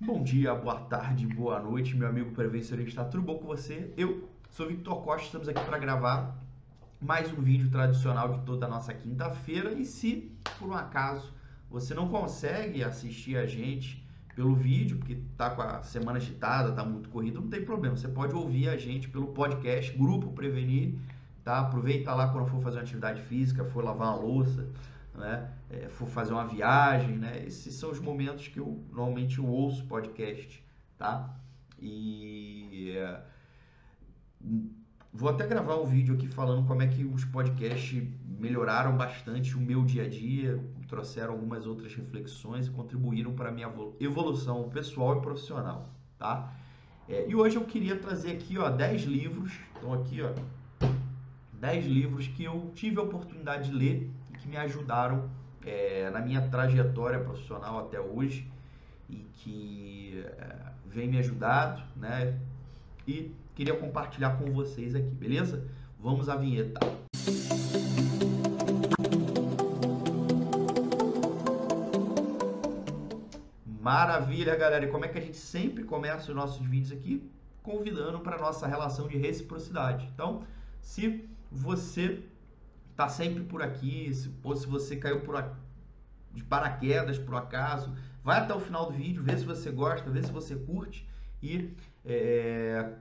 Bom dia, boa tarde, boa noite, meu amigo prevencionista. Tudo bom com você? Eu sou Victor Costa, estamos aqui para gravar mais um vídeo tradicional de toda a nossa quinta-feira. E se por um acaso você não consegue assistir a gente pelo vídeo, porque tá com a semana agitada, tá muito corrido, não tem problema. Você pode ouvir a gente pelo podcast Grupo Prevenir, tá? Aproveita lá quando for fazer uma atividade física, for lavar uma louça, né? É, for fazer uma viagem, né? Esses são os momentos que eu normalmente eu ouço podcast, tá? E é, vou até gravar um vídeo aqui falando como é que os podcasts melhoraram bastante o meu dia a dia, trouxeram algumas outras reflexões e contribuíram para a minha evolução pessoal e profissional, tá? É, e hoje eu queria trazer aqui, ó, 10 livros, então aqui, ó, 10 livros que eu tive a oportunidade de ler que me ajudaram é, na minha trajetória profissional até hoje e que é, vem me ajudado, né? E queria compartilhar com vocês aqui, beleza? Vamos à vinheta. Maravilha, galera! E como é que a gente sempre começa os nossos vídeos aqui? Convidando para nossa relação de reciprocidade. Então, se você está sempre por aqui, se, ou se você caiu por de paraquedas por acaso, vai até o final do vídeo, vê se você gosta, vê se você curte e é,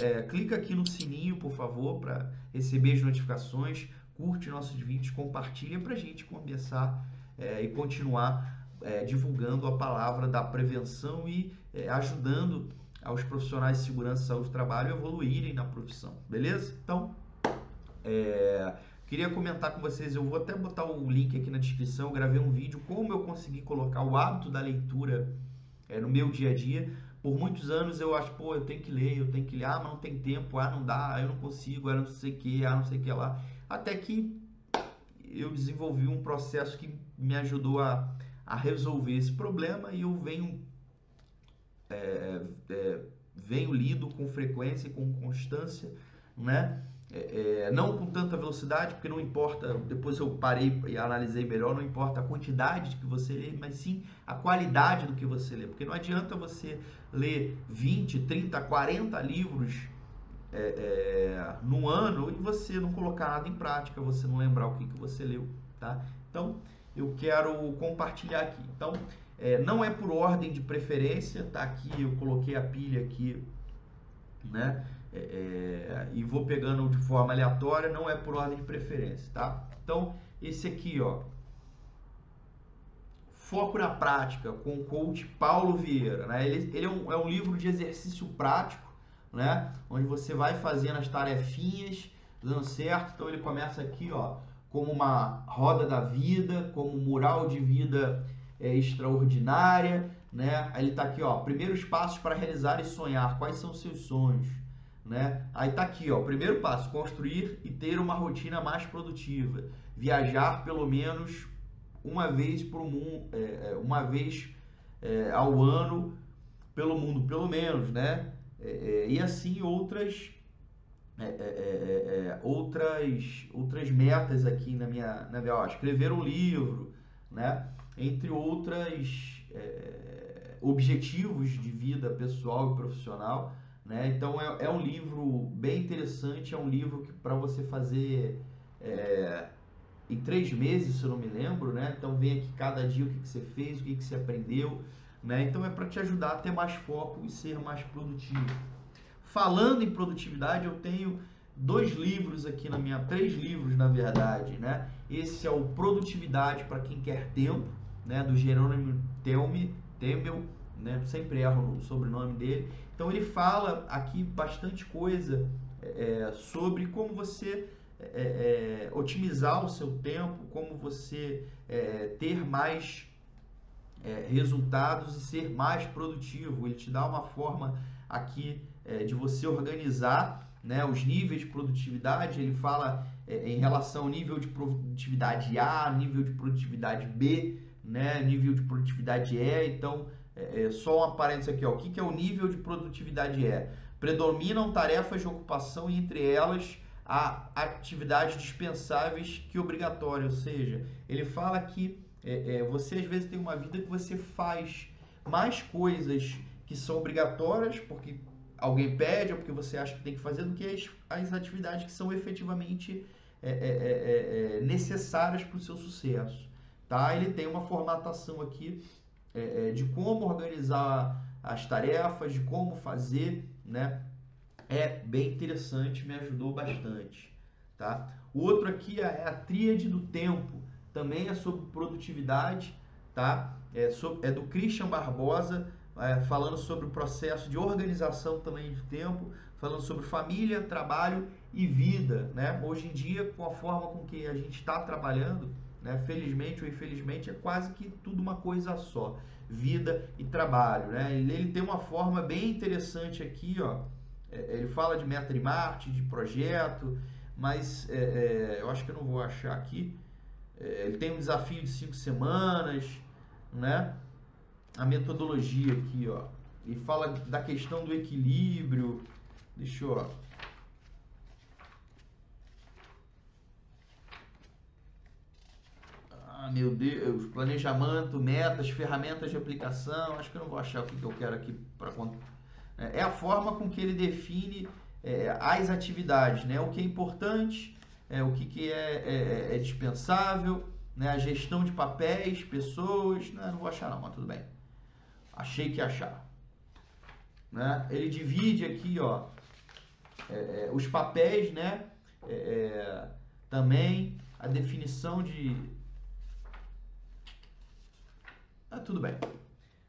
é, clica aqui no sininho, por favor, para receber as notificações, curte nossos vídeos, compartilha para a gente começar é, e continuar é, divulgando a palavra da prevenção e é, ajudando aos profissionais de segurança e saúde do trabalho a evoluírem na profissão, beleza? Então, é, queria comentar com vocês, eu vou até botar o link aqui na descrição, eu gravei um vídeo como eu consegui colocar o hábito da leitura é, no meu dia a dia. Por muitos anos eu acho, pô, eu tenho que ler, eu tenho que ler, ah, mas não tem tempo, ah, não dá, eu não consigo, ah, não sei o que, ah, não sei o que lá. Até que eu desenvolvi um processo que me ajudou a, a resolver esse problema e eu venho, é, é, venho lido com frequência e com constância, né? É, é, não com tanta velocidade, porque não importa, depois eu parei e analisei melhor, não importa a quantidade que você lê, mas sim a qualidade do que você lê. Porque não adianta você ler 20, 30, 40 livros é, é, no ano e você não colocar nada em prática, você não lembrar o que, que você leu. Tá? Então, eu quero compartilhar aqui. Então, é, não é por ordem de preferência, tá aqui, eu coloquei a pilha aqui, né? É, é, e vou pegando de forma aleatória, não é por ordem de preferência, tá? Então, esse aqui, ó, Foco na Prática, com o coach Paulo Vieira, né? Ele, ele é, um, é um livro de exercício prático, né? Onde você vai fazendo as tarefinhas, dando certo. Então, ele começa aqui, ó, como uma roda da vida, como um mural de vida é, extraordinária, né? Aí ele tá aqui, ó, primeiros passos para realizar e sonhar. Quais são os seus sonhos? Né? Aí tá aqui, ó, primeiro passo, construir e ter uma rotina mais produtiva, viajar pelo menos uma vez por mundo, é, é, uma vez é, ao ano pelo mundo, pelo menos, né? É, é e assim outras é, outras outras metas aqui na minha na minha, ó, escrever um livro, né? Entre outras objetivos de vida pessoal e profissional né? Então é, é um livro bem interessante, é um livro que para você fazer é, em três meses, se eu não me lembro, né? Então vem aqui cada dia o que, que você fez, o que, que você aprendeu, né? Então é para te ajudar a ter mais foco e ser mais produtivo. Falando em produtividade, eu tenho dois livros aqui na minha, três livros na verdade, né? Esse é o Produtividade para quem quer tempo, né? Do Jerônimo Temel, né? Sempre erro o sobrenome dele. Então ele fala aqui bastante coisa é, é sobre como você é, é, otimizar o seu tempo, como você é, ter mais é, resultados e ser mais produtivo. Ele te dá uma forma aqui de você organizar né, os níveis de produtividade. Ele fala em relação ao nível de produtividade A, nível de produtividade B, né, nível de produtividade E. Então é, é, só um parênteses aqui, ó. o que, que é o nível de produtividade é? Predominam tarefas de ocupação e entre elas há atividades dispensáveis que obrigatórias, ou seja, ele fala que é, é, você às vezes tem uma vida que você faz mais coisas que são obrigatórias, porque alguém pede ou porque você acha que tem que fazer, do que as, as atividades que são efetivamente é, é, é necessárias para o seu sucesso. Tá? Ele tem uma formatação aqui é, de como organizar as tarefas, de como fazer, né? É bem interessante, me ajudou bastante, tá? O outro aqui é a tríade do tempo, também é sobre produtividade, tá? É, sobre, é do Christian Barbosa, é, falando sobre o processo de organização também de tempo, falando sobre família, trabalho e vida, né? Hoje em dia, com a forma com que a gente está trabalhando, né? Felizmente ou infelizmente, é quase que tudo uma coisa só, vida e trabalho, né? Ele, ele tem uma forma bem interessante aqui, ó. É, ele fala de meta de Marte, de projeto, mas é, é, eu acho que eu não vou achar aqui. É, ele tem um desafio de cinco semanas, né? A metodologia aqui, ó. E fala da questão do equilíbrio. Deixa eu. Ó. Ah, meu Deus, planejamento, metas, ferramentas de aplicação. Acho que eu não vou achar o que eu quero aqui para é, é a forma com que ele define é, as atividades, né? O que é importante, é, o que, que é, é, é dispensável, né? A gestão de papéis, pessoas, né? não vou achar não, mas tudo bem. Achei que achar. Né? Ele divide aqui, ó, é, é, os papéis, né? também a definição de ah, tudo bem.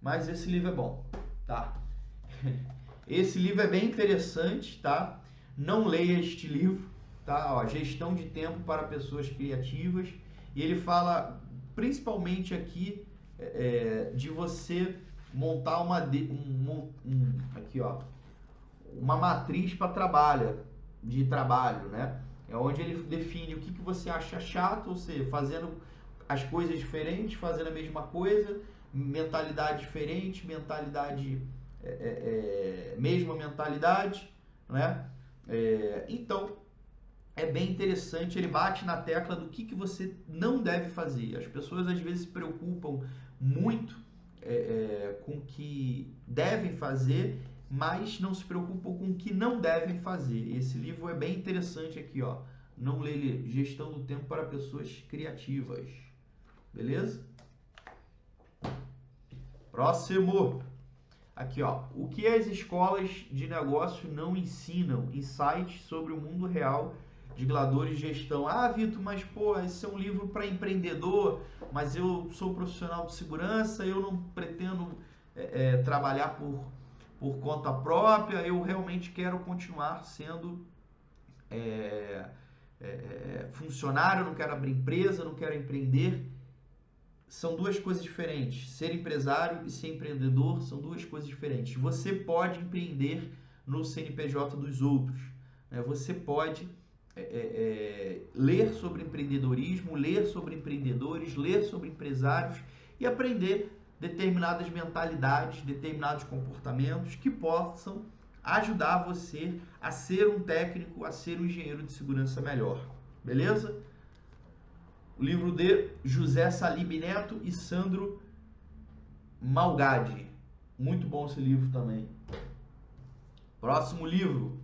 Mas esse livro é bom, tá? Esse livro é bem interessante, tá? Não leia este livro, tá? Ó, Gestão de Tempo para Pessoas Criativas. E ele fala principalmente aqui é, de você montar uma um, um, aqui ó uma matriz para trabalho de trabalho, né? É onde ele define o que, que você acha chato, ou seja, fazendo as coisas diferentes, fazendo a mesma coisa, mentalidade diferente, mentalidade é, é, é, mesma mentalidade, né? É, então, é bem interessante, ele bate na tecla do que, que você não deve fazer. As pessoas às vezes se preocupam muito é, é, com o que devem fazer, mas não se preocupam com o que não devem fazer. Esse livro é bem interessante aqui, ó. Não lê ele, Gestão do Tempo para Pessoas Criativas. Beleza? Próximo. Aqui, ó. O que as escolas de negócio não ensinam? Insights sobre o mundo real de gladores de gestão. Ah, Vitor, mas pô, esse é um livro para empreendedor, mas eu sou profissional de segurança, eu não pretendo é, é, trabalhar por, por conta própria, eu realmente quero continuar sendo é, é, funcionário, não quero abrir empresa, não quero empreender são duas coisas diferentes. Ser empresário e ser empreendedor são duas coisas diferentes. Você pode empreender no CNPJ dos outros. Né? Você pode é, é, é, ler sobre empreendedorismo, ler sobre empreendedores, ler sobre empresários e aprender determinadas mentalidades, determinados comportamentos que possam ajudar você a ser um técnico, a ser um engenheiro de segurança melhor. Beleza? O livro de José Salib Neto e Sandro Malgadi. Muito bom esse livro também. Próximo livro,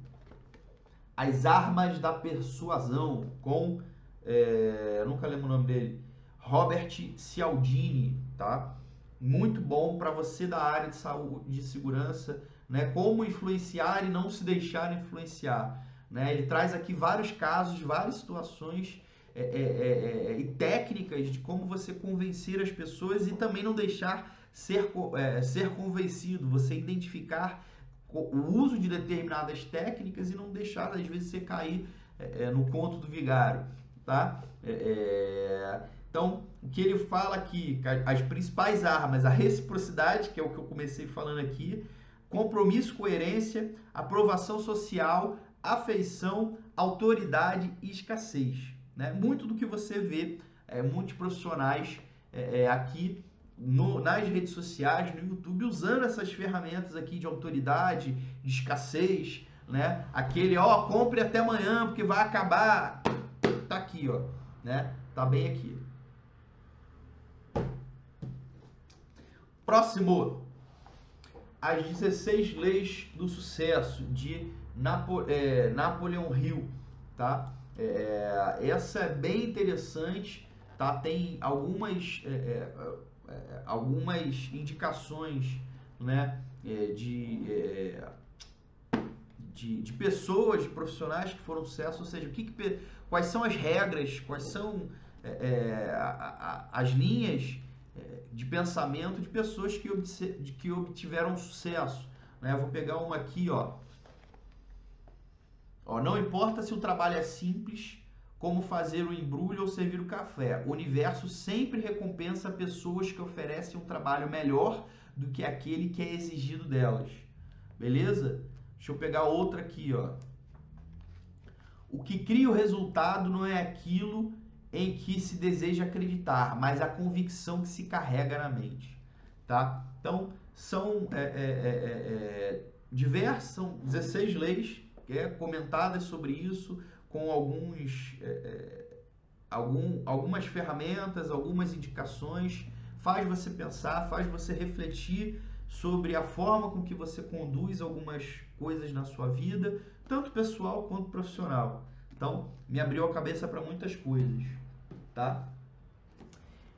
As Armas da Persuasão, com, é, nunca lembro o nome dele, Robert Cialdini, tá? Muito bom para você da área de saúde, de segurança, né? Como influenciar e não se deixar influenciar, né? Ele traz aqui vários casos, várias situações é é, é, é, e técnicas de como você convencer as pessoas e também não deixar ser, é, ser convencido, você identificar o uso de determinadas técnicas e não deixar, às vezes, você cair no conto do vigário, tá? Então, o que ele fala aqui, as principais armas, a reciprocidade, que é o que eu comecei falando aqui, compromisso, coerência, aprovação social, afeição, autoridade e escassez. Né? Muito do que você vê, é, muitos profissionais é, é, aqui no, nas redes sociais, no YouTube, usando essas ferramentas aqui de autoridade, de escassez, né? Aquele, ó, compre até amanhã porque vai acabar. Tá aqui, ó, né? Tá bem aqui. Próximo, as 16 leis do sucesso de Napo, é, Napoleon Hill, tá? É, essa é bem interessante, tá? Tem algumas, é, é, é algumas indicações, né? É, de, de, de, pessoas, de profissionais que foram sucesso, ou seja, o que, que quais são as regras, quais são as linhas de pensamento de pessoas que, de, que obtiveram sucesso. Né? Eu vou pegar uma aqui, ó. Ó. Não importa se o trabalho é simples, como fazer o embrulho ou servir o café. O universo sempre recompensa pessoas que oferecem um trabalho melhor do que aquele que é exigido delas. Beleza? Deixa eu pegar outra aqui, ó. O que cria o resultado não é aquilo em que se deseja acreditar, mas a convicção que se carrega na mente, tá? Então, são é, é, é, é, diversas, são 16 leis é, comentadas sobre isso, com alguns, algum, algumas ferramentas, algumas indicações, faz você pensar, faz você refletir sobre a forma com que você conduz algumas coisas na sua vida, tanto pessoal quanto profissional. Então, me abriu a cabeça para muitas coisas tá?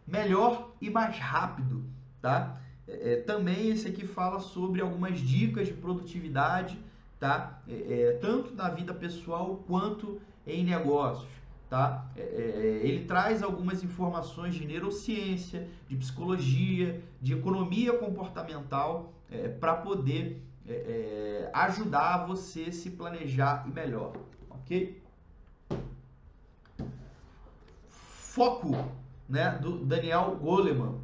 Melhor e mais rápido, tá? É, é, também esse aqui fala sobre algumas dicas de produtividade, tá? É, é tanto na vida pessoal quanto em negócios, tá? É, é, ele traz algumas informações de neurociência, de psicologia, de economia comportamental para poder ajudar você a se planejar e melhor, ok? Foco, né, do Daniel Goleman.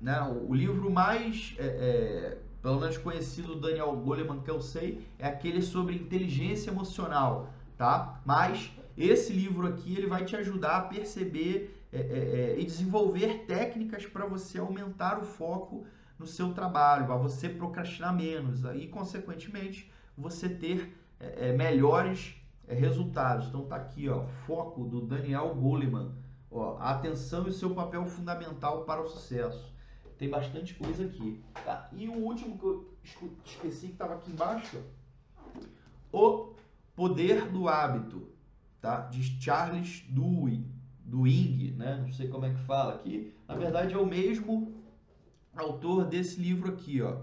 Né? O, o livro mais, é, é, pelo menos conhecido do Daniel Goleman que eu sei, é aquele sobre inteligência emocional, tá? Mas esse livro aqui ele vai te ajudar a perceber é, é, é e desenvolver técnicas para você aumentar o foco no seu trabalho, para você procrastinar menos e, consequentemente, você ter é, melhores resultados. Então tá aqui, ó, foco do Daniel Goleman. Ó, a atenção e seu papel fundamental para o sucesso. Tem bastante coisa aqui. Tá? E o último que eu esqueci que estava aqui embaixo, o poder do hábito, tá? De Charles Dewey, Duing, né? Não sei como é que fala aqui. Na verdade é o mesmo autor desse livro aqui, ó.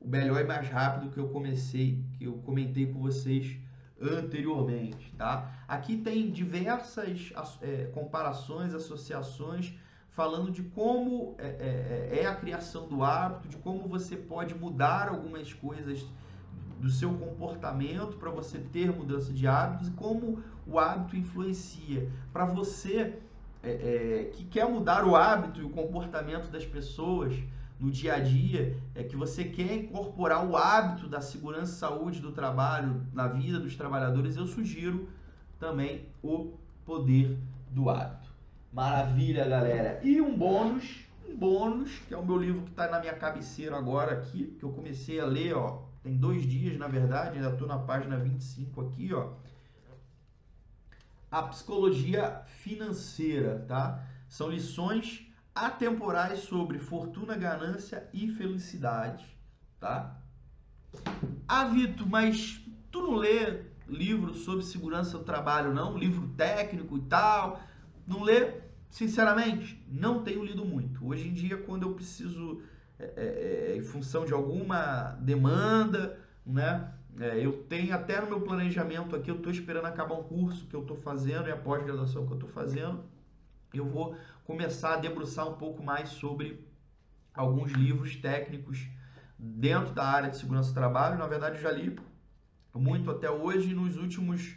O melhor e mais rápido que eu comecei, que eu comentei com vocês anteriormente, tá? Aqui tem diversas é, comparações, associações, falando de como é, é, é, a criação do hábito, de como você pode mudar algumas coisas do seu comportamento para você ter mudança de hábitos e como o hábito influencia. Para você é, é, que quer mudar o hábito e o comportamento das pessoas, no dia a dia, é que você quer incorporar o hábito da segurança e saúde do trabalho na vida dos trabalhadores, eu sugiro também o poder do hábito. Maravilha, galera. E um bônus, um bônus, que é o meu livro que está na minha cabeceira agora aqui, que eu comecei a ler, ó, tem dois dias, na verdade, ainda estou na página 25 aqui, ó. A psicologia financeira, tá? São lições atemporais sobre fortuna, ganância e felicidade, tá? Ah, Vitor, mas tu não lê livro sobre segurança do trabalho, não? Livro técnico e tal? Não lê? Sinceramente, não tenho lido muito. Hoje em dia, quando eu preciso, é, é, é em função de alguma demanda, né? É, eu tenho até no meu planejamento aqui, eu estou esperando acabar um curso que eu estou fazendo e a pós-graduação que eu estou fazendo. Eu vou começar a debruçar um pouco mais sobre alguns livros técnicos dentro da área de segurança do trabalho. Na verdade, eu já li muito até hoje. Nos últimos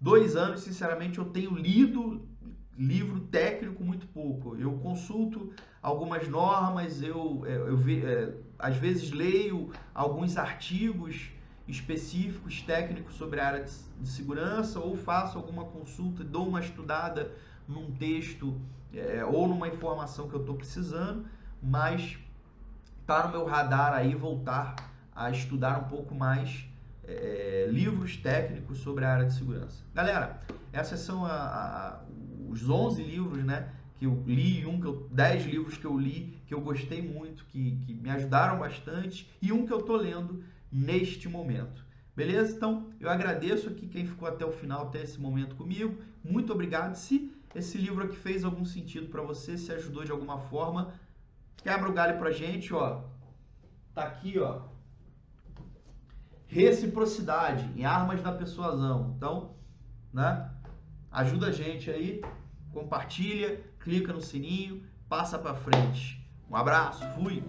dois anos, sinceramente, eu tenho lido livro técnico muito pouco. Eu consulto algumas normas, eu, é, eu, eu é, às vezes leio alguns artigos específicos técnicos sobre a área de segurança ou faço alguma consulta, dou uma estudada num texto é, ou numa informação que eu estou precisando, mas está no meu radar aí voltar a estudar um pouco mais é, livros técnicos sobre a área de segurança. Galera, esses são a, a, os 11 livros né, que eu li, um que eu, dez livros que eu li, que eu gostei muito, que, que me ajudaram bastante, e um que eu tô lendo neste momento. Beleza? Então, eu agradeço aqui quem ficou até o final, até esse momento comigo. Muito obrigado. Se esse livro aqui fez algum sentido para você, se ajudou de alguma forma, quebra o galho pra gente, ó. Tá aqui, ó. Reciprocidade em armas da persuasão. Então, né? Ajuda a gente aí, compartilha, clica no sininho, passa para frente. Um abraço, fui.